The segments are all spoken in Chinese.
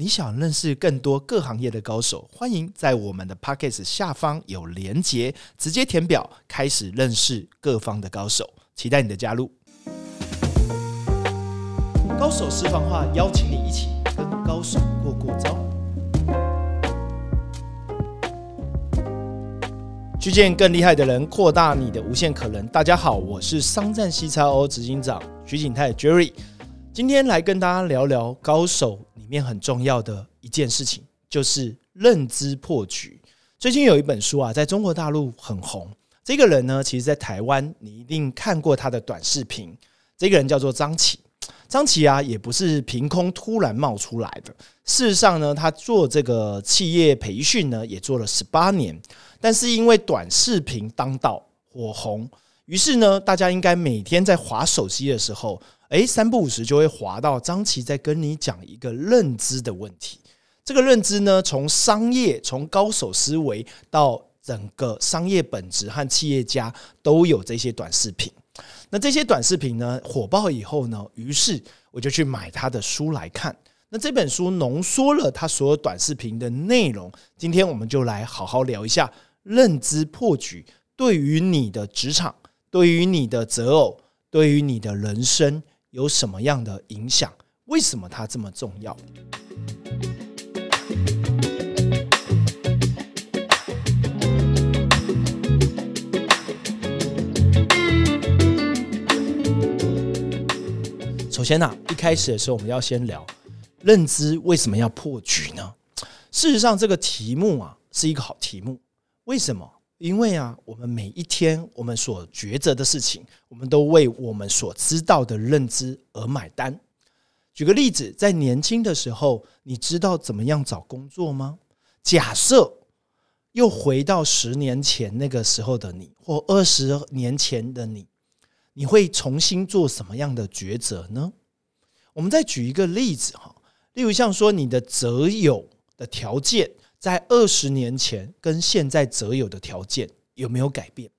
你想认识更多各行业的高手，欢迎在我们的 p o c k e t 下方有连结，直接填表开始认识各方的高手，期待你的加入。高手私房话，邀请你一起跟高手过过招，去见更厉害的人，扩大你的无限可能。大家好，我是商战西超欧执行长徐景泰 Jerry，今天来跟大家聊聊高手面很重要的一件事情，就是认知破局。最近有一本书啊，在中国大陆很红。这个人呢，其实在台湾你一定看过他的短视频。这个人叫做张琪。张琪啊，也不是凭空突然冒出来的。事实上呢，他做这个企业培训呢，也做了十八年。但是因为短视频当道火红，于是呢，大家应该每天在划手机的时候，诶，三不五时就会划到张琪在跟你讲一个认知的问题。这个认知呢，从商业、从高手思维到整个商业本质和企业家都有这些短视频。那这些短视频呢火爆以后呢，于是我就去买他的书来看。那这本书浓缩了他所有短视频的内容。今天我们就来好好聊一下认知破局对于你的职场、对于你的择偶、对于你的人生有什么样的影响？为什么它这么重要？首先呢，一开始的时候，我们要先聊认知为什么要破局呢？事实上，这个题目啊是一个好题目。为什么？因为啊，我们每一天我们所抉择的事情，我们都为我们所知道的认知而买单。举个例子，在年轻的时候，你知道怎么样找工作吗？假设又回到十年前那个时候的你，或二十年前的你。你会重新做什么样的抉择呢？我们再举一个例子哈，例如像说你的择友的条件，在二十年前跟现在择友的条件有没有改变？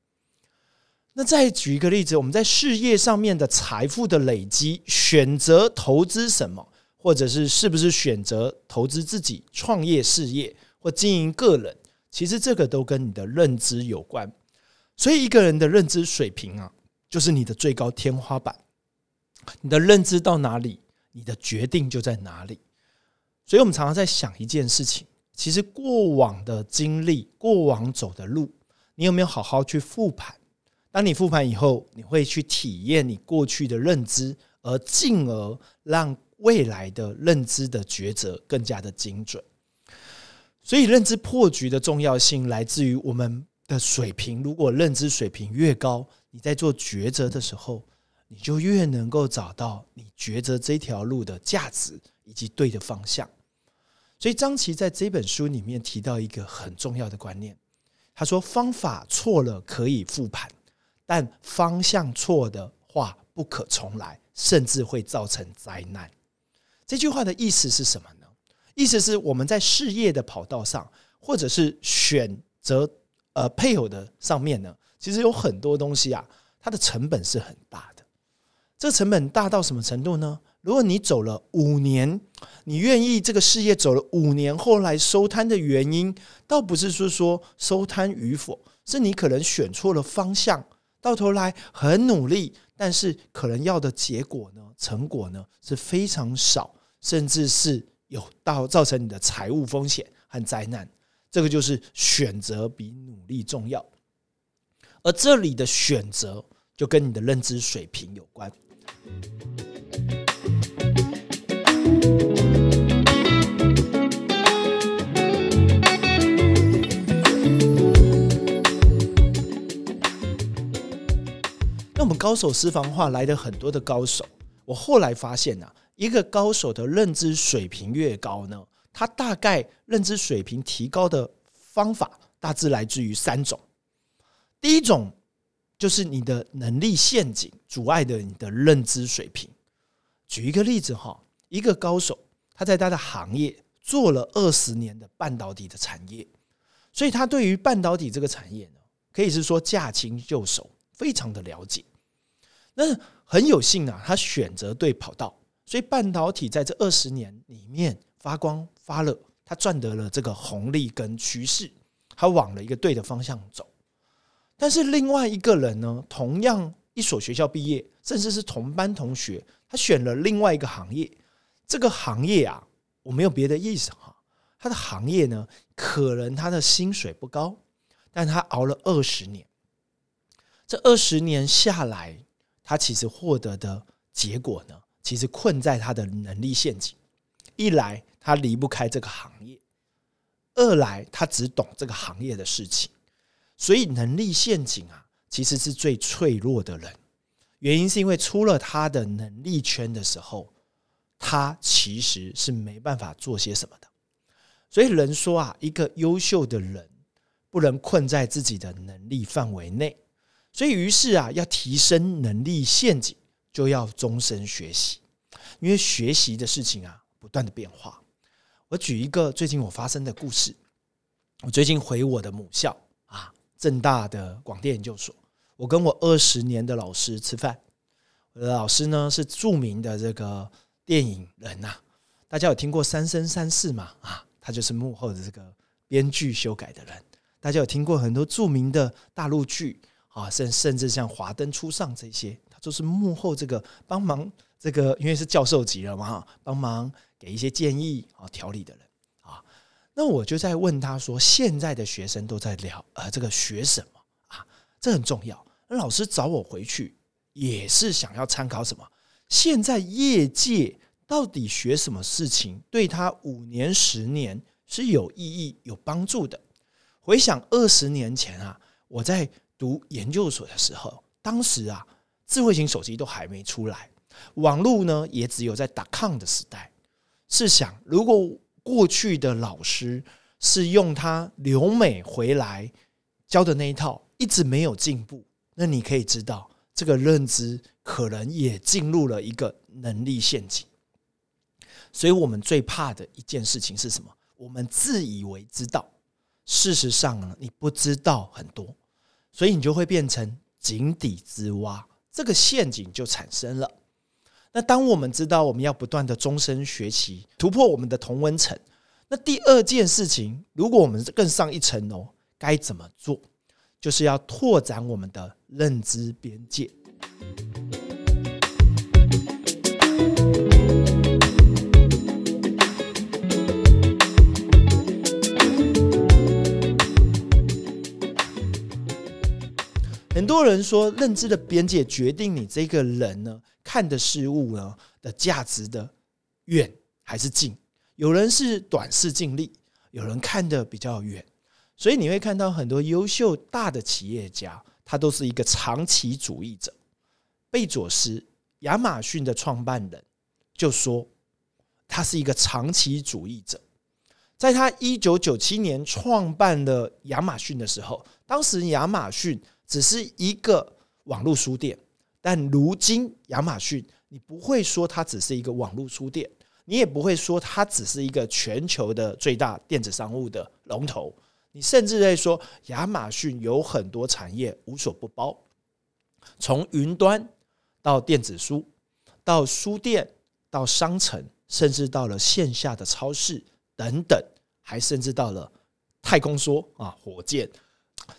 那再举一个例子，我们在事业上面的财富的累积，选择投资什么，或者是是不是选择投资自己创业事业或经营个人，其实这个都跟你的认知有关。所以一个人的认知水平啊。就是你的最高天花板，你的认知到哪里，你的决定就在哪里。所以，我们常常在想一件事情：，其实过往的经历、过往走的路，你有没有好好去复盘？当你复盘以后，你会去体验你过去的认知，而进而让未来的认知的抉择更加的精准。所以，认知破局的重要性来自于我们的水平。如果认知水平越高，你在做抉择的时候，你就越能够找到你抉择这条路的价值以及对的方向。所以张琪在这本书里面提到一个很重要的观念，他说：“方法错了可以复盘，但方向错的话不可重来，甚至会造成灾难。”这句话的意思是什么呢？意思是我们在事业的跑道上，或者是选择呃配偶的上面呢？其实有很多东西啊，它的成本是很大的。这成本大到什么程度呢？如果你走了五年，你愿意这个事业走了五年，后来收摊的原因，倒不是说说收摊与否，是你可能选错了方向，到头来很努力，但是可能要的结果呢，成果呢是非常少，甚至是有到造成你的财务风险和灾难。这个就是选择比努力重要。而这里的选择就跟你的认知水平有关。那我们高手私房话来的很多的高手，我后来发现呢，一个高手的认知水平越高呢，他大概认知水平提高的方法大致来自于三种。第一种就是你的能力陷阱阻碍的你的认知水平。举一个例子哈，一个高手他在他的行业做了二十年的半导体的产业，所以他对于半导体这个产业呢，可以是说驾轻就熟，非常的了解。那很有幸啊，他选择对跑道，所以半导体在这二十年里面发光发热，他赚得了这个红利跟趋势，他往了一个对的方向走。但是另外一个人呢，同样一所学校毕业，甚至是同班同学，他选了另外一个行业。这个行业啊，我没有别的意思哈。他的行业呢，可能他的薪水不高，但他熬了二十年。这二十年下来，他其实获得的结果呢，其实困在他的能力陷阱。一来他离不开这个行业，二来他只懂这个行业的事情。所以能力陷阱啊，其实是最脆弱的人。原因是因为出了他的能力圈的时候，他其实是没办法做些什么的。所以人说啊，一个优秀的人不能困在自己的能力范围内。所以，于是啊，要提升能力陷阱，就要终身学习，因为学习的事情啊，不断的变化。我举一个最近我发生的故事。我最近回我的母校啊，正大的广电研究所，我跟我二十年的老师吃饭。我的老师呢是著名的这个电影人呐，大家有听过《三生三世》吗？啊，他就是幕后的这个编剧修改的人。大家有听过很多著名的大陆剧？啊，甚甚至像华灯初上这些，他都是幕后这个帮忙，这个因为是教授级了嘛，帮忙给一些建议啊调理的人啊。那我就在问他说，现在的学生都在聊呃这个学什么啊？这很重要。那老师找我回去也是想要参考什么？现在业界到底学什么事情对他五年十年是有意义有帮助的？回想二十年前啊，我在。读研究所的时候，当时啊，智慧型手机都还没出来，网络呢也只有在打抗的时代。试想，如果过去的老师是用他留美回来教的那一套，一直没有进步，那你可以知道，这个认知可能也进入了一个能力陷阱。所以我们最怕的一件事情是什么？我们自以为知道，事实上呢，你不知道很多。所以你就会变成井底之蛙，这个陷阱就产生了。那当我们知道我们要不断的终身学习，突破我们的同温层，那第二件事情，如果我们更上一层楼，该怎么做？就是要拓展我们的认知边界。很多人说，认知的边界决定你这个人呢看的事物呢的价值的远还是近。有人是短视近利，有人看的比较远，所以你会看到很多优秀大的企业家，他都是一个长期主义者。贝佐斯，亚马逊的创办人，就说他是一个长期主义者。在他一九九七年创办了亚马逊的时候，当时亚马逊。只是一个网络书店，但如今亚马逊，你不会说它只是一个网络书店，你也不会说它只是一个全球的最大电子商务的龙头，你甚至在说亚马逊有很多产业无所不包，从云端到电子书，到书店，到商城，甚至到了线下的超市等等，还甚至到了太空梭啊，火箭。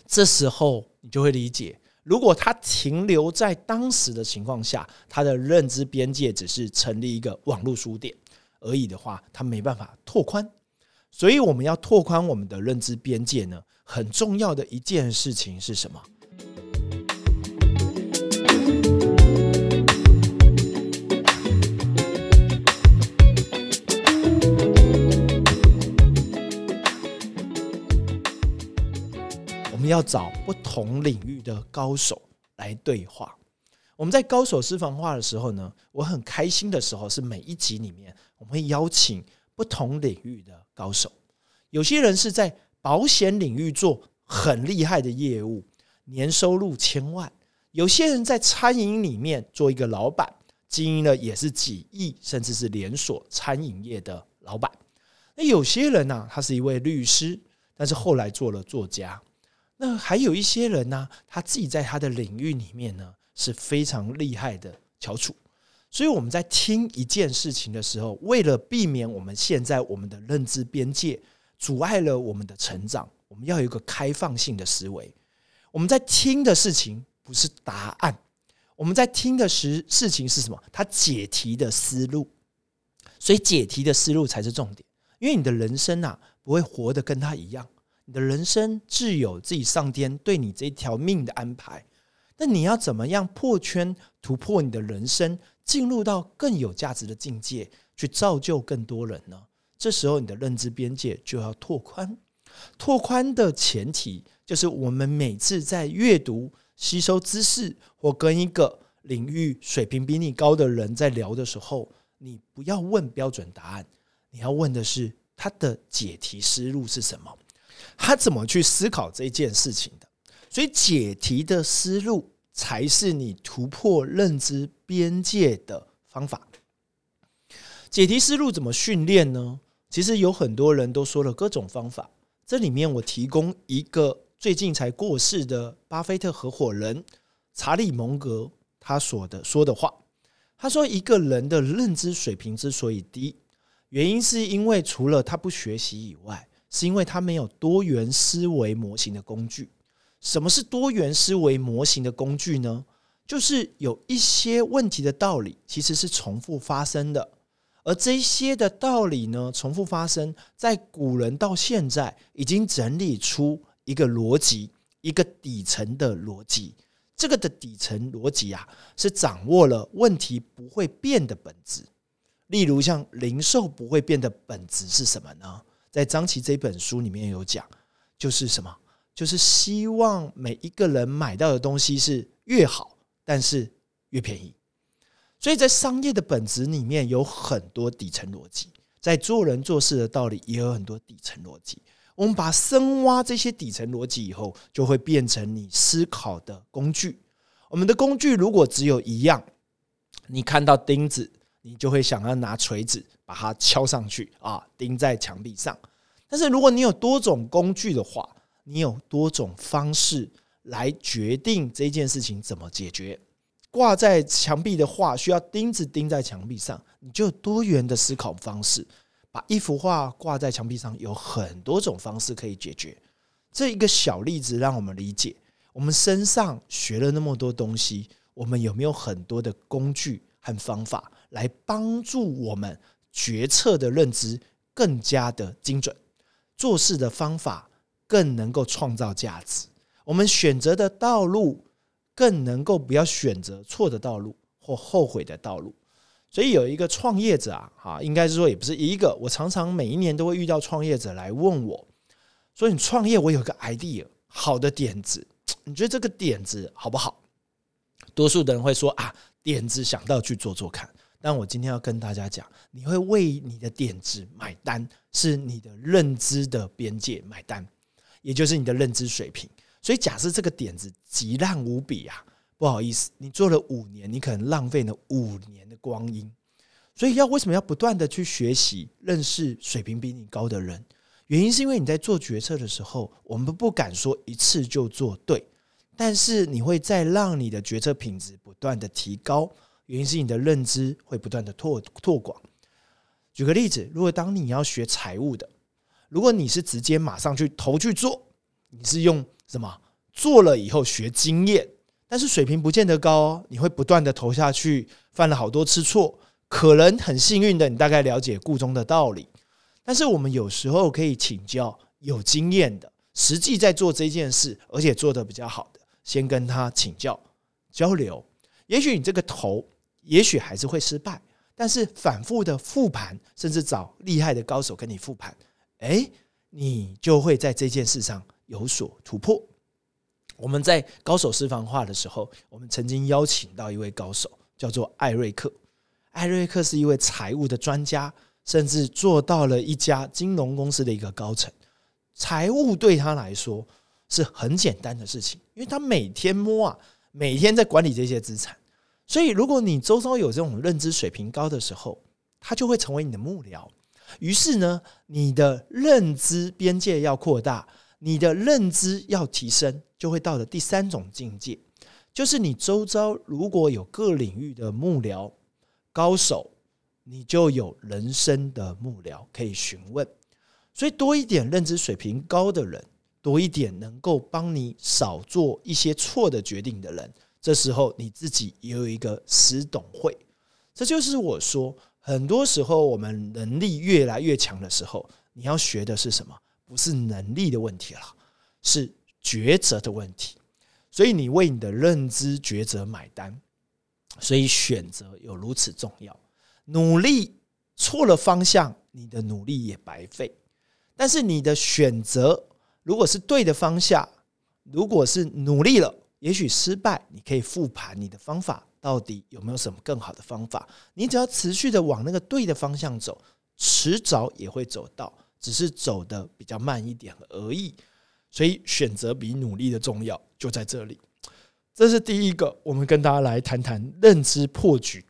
这时候你就会理解，如果他停留在当时的情况下，他的认知边界只是成立一个网络书店而已的话，他没办法拓宽。所以我们要拓宽我们的认知边界呢，很重要的一件事情是什么？们要找不同领域的高手来对话。我们在高手私房话的时候呢，我很开心的时候是每一集里面我们会邀请不同领域的高手。有些人是在保险领域做很厉害的业务，年收入千万；有些人在餐饮里面做一个老板，经营了也是几亿，甚至是连锁餐饮业的老板。那有些人呢，他是一位律师，但是后来做了作家。那还有一些人呢，他自己在他的领域里面呢是非常厉害的翘楚，所以我们在听一件事情的时候，为了避免我们现在我们的认知边界阻碍了我们的成长，我们要有一个开放性的思维。我们在听的事情不是答案，我们在听的事事情是什么？它解题的思路。所以解题的思路才是重点，因为你的人生啊不会活得跟他一样，你的人生自有自己上天对你这条命的安排。那你要怎么样破圈突破你的人生，进入到更有价值的境界，去造就更多人呢？这时候你的认知边界就要拓宽。拓宽的前提就是我们每次在阅读、吸收知识或跟一个领域水平比你高的人在聊的时候。你不要问标准答案，你要问的是他的解题思路是什么，他怎么去思考这件事情的。所以解题的思路才是你突破认知边界的方法。解题思路怎么训练呢？其实有很多人都说了各种方法，这里面我提供一个最近才过世的巴菲特合伙人查理蒙格他所的说的话。他说：“一个人的认知水平之所以低，原因是因为除了他不学习以外，是因为他没有多元思维模型的工具。什么是多元思维模型的工具呢？就是有一些问题的道理其实是重复发生的，而这些的道理呢，重复发生在古人到现在已经整理出一个逻辑，一个底层的逻辑。”这个的底层逻辑啊，是掌握了问题不会变的本质。例如，像零售不会变的本质是什么呢？在张琪这本书里面有讲，就是什么？就是希望每一个人买到的东西是越好，但是越便宜。所以在商业的本质里面有很多底层逻辑，在做人做事的道理也有很多底层逻辑。我们把深挖这些底层逻辑以后，就会变成你思考的工具。我们的工具如果只有一样，你看到钉子，你就会想要拿锤子把它敲上去啊，钉在墙壁上。但是如果你有多种工具的话，你有多种方式来决定这件事情怎么解决。挂在墙壁的画需要钉子钉在墙壁上，你就有多元的思考方式。把一幅画挂在墙壁上，有很多种方式可以解决。这一个小例子让我们理解，我们身上学了那么多东西，我们有没有很多的工具和方法来帮助我们决策的认知更加的精准，做事的方法更能够创造价值，我们选择的道路更能够不要选择错的道路或后悔的道路。所以有一个创业者啊，哈，应该是说也不是一个，我常常每一年都会遇到创业者来问我，说你创业，我有个 idea，好的点子，你觉得这个点子好不好？多数的人会说啊，点子想到去做做看。但我今天要跟大家讲，你会为你的点子买单，是你的认知的边界买单，也就是你的认知水平。所以假设这个点子极烂无比啊。不好意思，你做了五年，你可能浪费了五年的光阴。所以要为什么要不断的去学习、认识水平比你高的人？原因是因为你在做决策的时候，我们不敢说一次就做对，但是你会在让你的决策品质不断的提高。原因是你的认知会不断的拓拓广。举个例子，如果当你要学财务的，如果你是直接马上去投去做，你是用什么做了以后学经验？但是水平不见得高哦，你会不断的投下去，犯了好多次错，可能很幸运的，你大概了解故中的道理。但是我们有时候可以请教有经验的，实际在做这件事，而且做的比较好的，先跟他请教交流。也许你这个投，也许还是会失败，但是反复的复盘，甚至找厉害的高手跟你复盘，哎，你就会在这件事上有所突破。我们在高手私房话的时候，我们曾经邀请到一位高手，叫做艾瑞克。艾瑞克是一位财务的专家，甚至做到了一家金融公司的一个高层。财务对他来说是很简单的事情，因为他每天摸啊，每天在管理这些资产。所以，如果你周遭有这种认知水平高的时候，他就会成为你的幕僚。于是呢，你的认知边界要扩大。你的认知要提升，就会到了第三种境界，就是你周遭如果有各领域的幕僚、高手，你就有人生的幕僚可以询问。所以多一点认知水平高的人，多一点能够帮你少做一些错的决定的人，这时候你自己也有一个死懂会。这就是我说，很多时候我们能力越来越强的时候，你要学的是什么？不是能力的问题了，是抉择的问题。所以你为你的认知抉择买单，所以选择有如此重要。努力错了方向，你的努力也白费。但是你的选择如果是对的方向，如果是努力了，也许失败，你可以复盘你的方法到底有没有什么更好的方法。你只要持续的往那个对的方向走，迟早也会走到，只是走的比较慢一点而已。所以选择比努力的重要就在这里。这是第一个，我们跟大家来谈谈认知破局。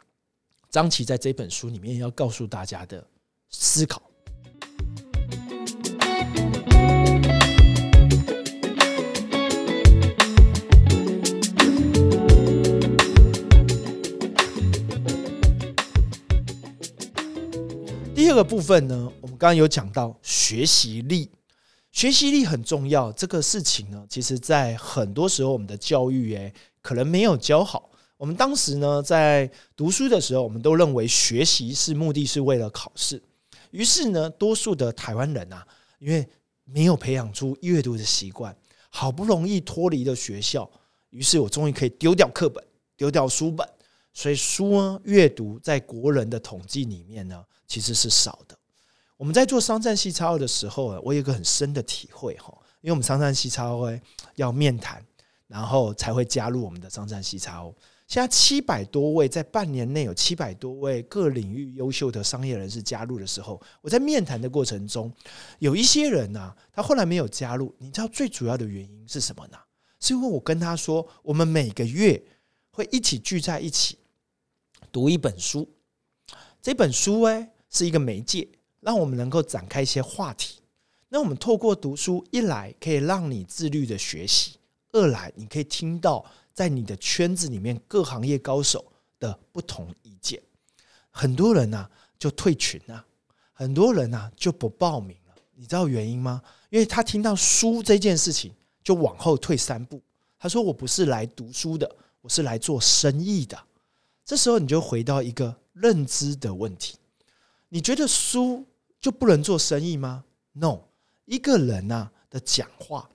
张琪在这本书里面要告诉大家的思考。二个部分呢，我们刚刚有讲到学习力，学习力很重要。这个事情呢，其实在很多时候我们的教育诶，可能没有教好。我们当时呢，在读书的时候，我们都认为学习是目的是为了考试。于是呢，多数的台湾人啊，因为没有培养出阅读的习惯，好不容易脱离了学校，于是我终于可以丢掉课本，丢掉书本。所以书呢，阅读在国人的统计里面呢，其实是少的。我们在做商战系超的时候，我有一个很深的体会哈，因为我们商战系超会要面谈，然后才会加入我们的商战系超。现在七百多位，在半年内有七百多位各领域优秀的商业人士加入的时候，我在面谈的过程中，有一些人呢，他后来没有加入。你知道最主要的原因是什么呢？是因为我跟他说，我们每个月会一起聚在一起。读一本书，这本书哎是一个媒介，让我们能够展开一些话题。那我们透过读书，一来可以让你自律的学习，二来你可以听到在你的圈子里面各行业高手的不同意见。很多人呢就退群了，很多人呢就不报名了。你知道原因吗？因为他听到书这件事情，就往后退三步。他说：“我不是来读书的，我是来做生意的。”这时候你就回到一个认知的问题：你觉得书就不能做生意吗？No，一个人呐的讲话，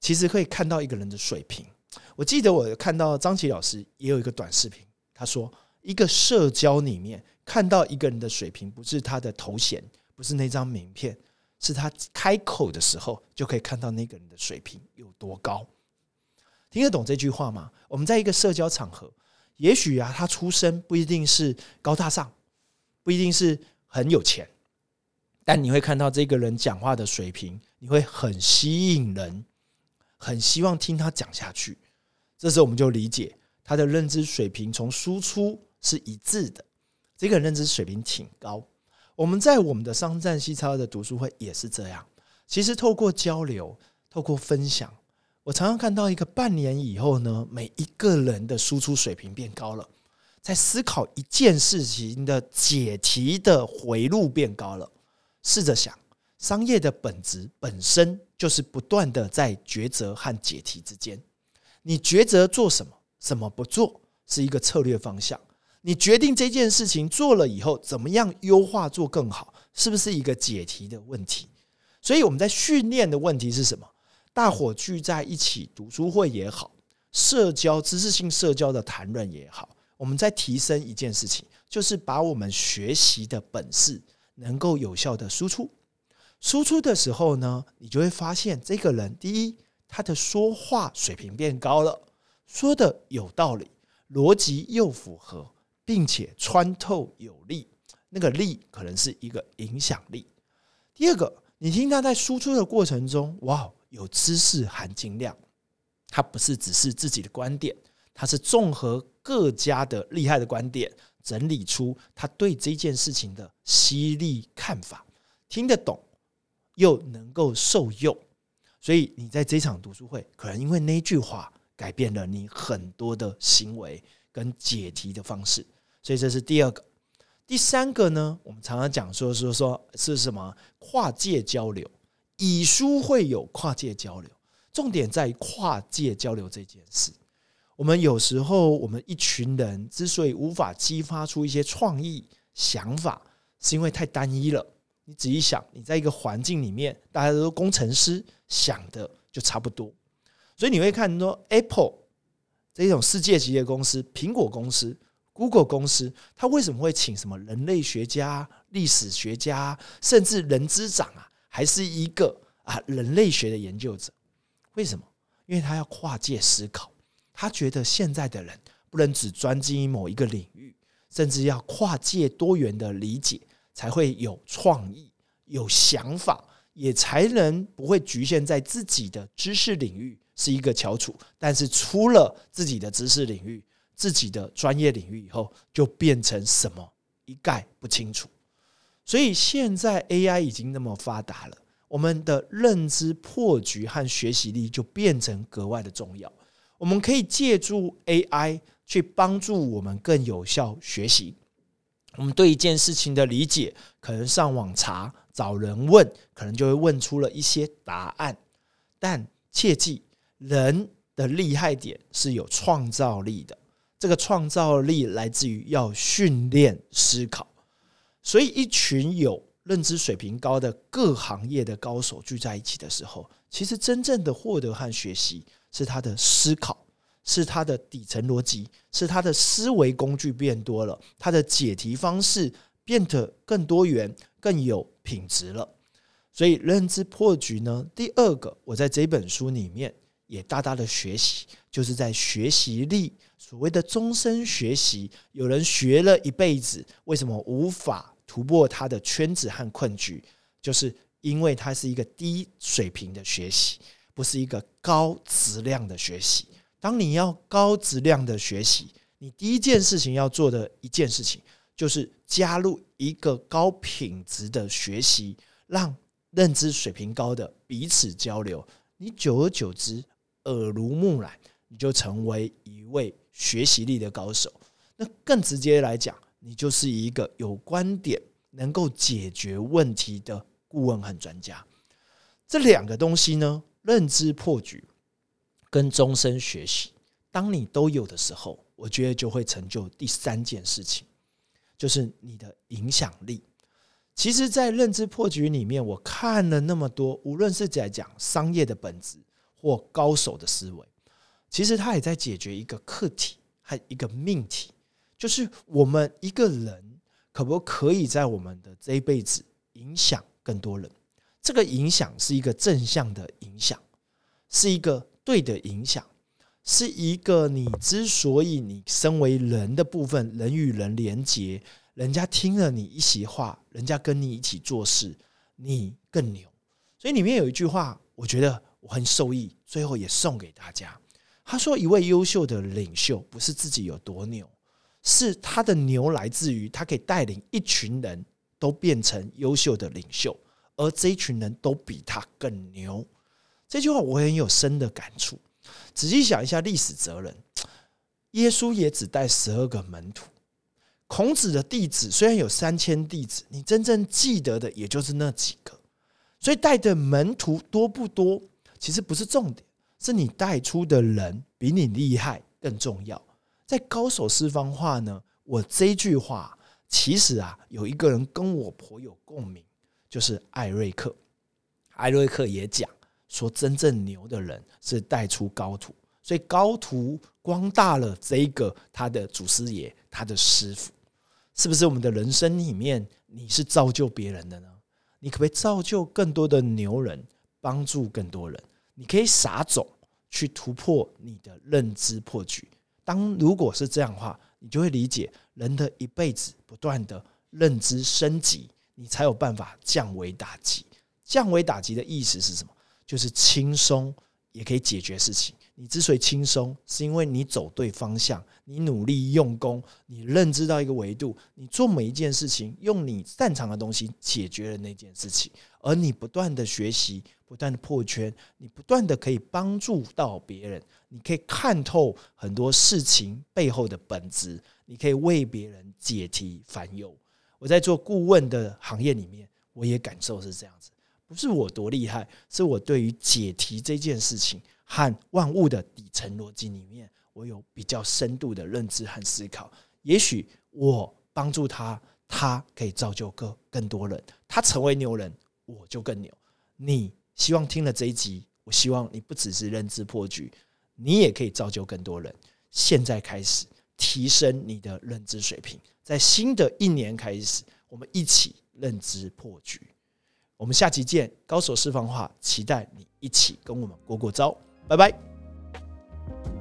其实可以看到一个人的水平。我记得我看到张琪老师也有一个短视频，他说一个社交里面看到一个人的水平，不是他的头衔，不是那张名片，是他开口的时候就可以看到那个人的水平有多高。听得懂这句话吗？我们在一个社交场合。也许啊，他出身不一定是高大上，不一定是很有钱，但你会看到这个人讲话的水平，你会很吸引人，很希望听他讲下去。这时候我们就理解他的认知水平从输出是一致的，这个认知水平挺高。我们在我们的商战西超的读书会也是这样，其实透过交流，透过分享。我常常看到一个半年以后呢，每一个人的输出水平变高了，在思考一件事情的解题的回路变高了。试着想，商业的本质本身就是不断的在抉择和解题之间。你抉择做什么，什么不做，是一个策略方向。你决定这件事情做了以后，怎么样优化做更好，是不是一个解题的问题？所以我们在训练的问题是什么？大伙聚在一起读书会也好，社交知识性社交的谈论也好，我们在提升一件事情，就是把我们学习的本事能够有效的输出。输出的时候呢，你就会发现这个人，第一，他的说话水平变高了，说的有道理，逻辑又符合，并且穿透有力。那个力可能是一个影响力。第二个，你听他在输出的过程中，哇！有知识含金量，它不是只是自己的观点，它是综合各家的厉害的观点，整理出他对这件事情的犀利看法，听得懂又能够受用，所以你在这场读书会，可能因为那句话改变了你很多的行为跟解题的方式，所以这是第二个。第三个呢，我们常常讲说说说是什么？跨界交流，以书会有跨界交流，重点在跨界交流这件事。我们有时候，我们一群人之所以无法激发出一些创意想法，是因为太单一了。你仔细想，你在一个环境里面，大家都工程师想的就差不多，所以你会看说，Apple 这种世界级的公司，苹果公司。Google 公司，他为什么会请什么人类学家、历史学家，甚至人资长啊，还是一个啊人类学的研究者？为什么？因为他要跨界思考，他觉得现在的人不能只专精于某一个领域，甚至要跨界多元的理解，才会有创意、有想法，也才能不会局限在自己的知识领域是一个翘楚，但是出了自己的知识领域。自己的专业领域以后就变成什么一概不清楚，所以现在 AI 已经那么发达了，我们的认知破局和学习力就变成格外的重要。我们可以借助 AI 去帮助我们更有效学习。我们对一件事情的理解，可能上网查、找人问，可能就会问出了一些答案。但切记，人的厉害点是有创造力的。这个创造力来自于要训练思考，所以一群有认知水平高的各行业的高手聚在一起的时候，其实真正的获得和学习是他的思考，是他的底层逻辑，是他的思维工具变多了，他的解题方式变得更多元、更有品质了。所以认知破局呢，第二个，我在这本书里面也大大的学习，就是在学习力。所谓的终身学习，有人学了一辈子，为什么无法突破他的圈子和困局？就是因为它是一个低水平的学习，不是一个高质量的学习。当你要高质量的学习，你第一件事情要做的一件事情，就是加入一个高品质的学习，让认知水平高的彼此交流。你久而久之，耳濡目染，你就成为一位。学习力的高手，那更直接来讲，你就是一个有观点、能够解决问题的顾问和专家。这两个东西呢，认知破局跟终身学习，当你都有的时候，我觉得就会成就第三件事情，就是你的影响力。其实，在认知破局里面，我看了那么多，无论是在讲商业的本质或高手的思维。其实他也在解决一个课题和一个命题，就是我们一个人可不可以在我们的这一辈子影响更多人？这个影响是一个正向的影响，是一个对的影响，是一个你之所以你身为人的部分，人与人连结，人家听了你一席话，人家跟你一起做事，你更牛。所以里面有一句话，我觉得我很受益，最后也送给大家。他说：“一位优秀的领袖不是自己有多牛，是他的牛来自于他可以带领一群人都变成优秀的领袖，而这一群人都比他更牛。”这句话我很有深的感触。仔细想一下，历史责任，耶稣也只带十二个门徒，孔子的弟子虽然有三千弟子，你真正记得的也就是那几个。所以带的门徒多不多，其实不是重点。是你带出的人比你厉害更重要。在高手四方话呢，我这句话其实啊，有一个人跟我颇有共鸣，就是艾瑞克。艾瑞克也讲说，真正牛的人是带出高徒，所以高徒光大了这一个他的祖师爷，他的师傅，是不是我们的人生里面你是造就别人的呢？你可不可以造就更多的牛人，帮助更多人？你可以撒种去突破你的认知破局。当如果是这样的话，你就会理解人的一辈子不断的认知升级，你才有办法降维打击。降维打击的意思是什么？就是轻松也可以解决事情。你之所以轻松，是因为你走对方向，你努力用功，你认知到一个维度，你做每一件事情，用你擅长的东西解决了那件事情，而你不断的学习。不断的破圈，你不断的可以帮助到别人，你可以看透很多事情背后的本质，你可以为别人解题烦忧。我在做顾问的行业里面，我也感受是这样子。不是我多厉害，是我对于解题这件事情和万物的底层逻辑里面，我有比较深度的认知和思考。也许我帮助他，他可以造就更更多人，他成为牛人，我就更牛。你希望听了这一集，我希望你不只是认知破局，你也可以造就更多人。现在开始提升你的认知水平，在新的一年开始，我们一起认知破局。我们下期见，高手释放话，期待你一起跟我们过过招，拜拜。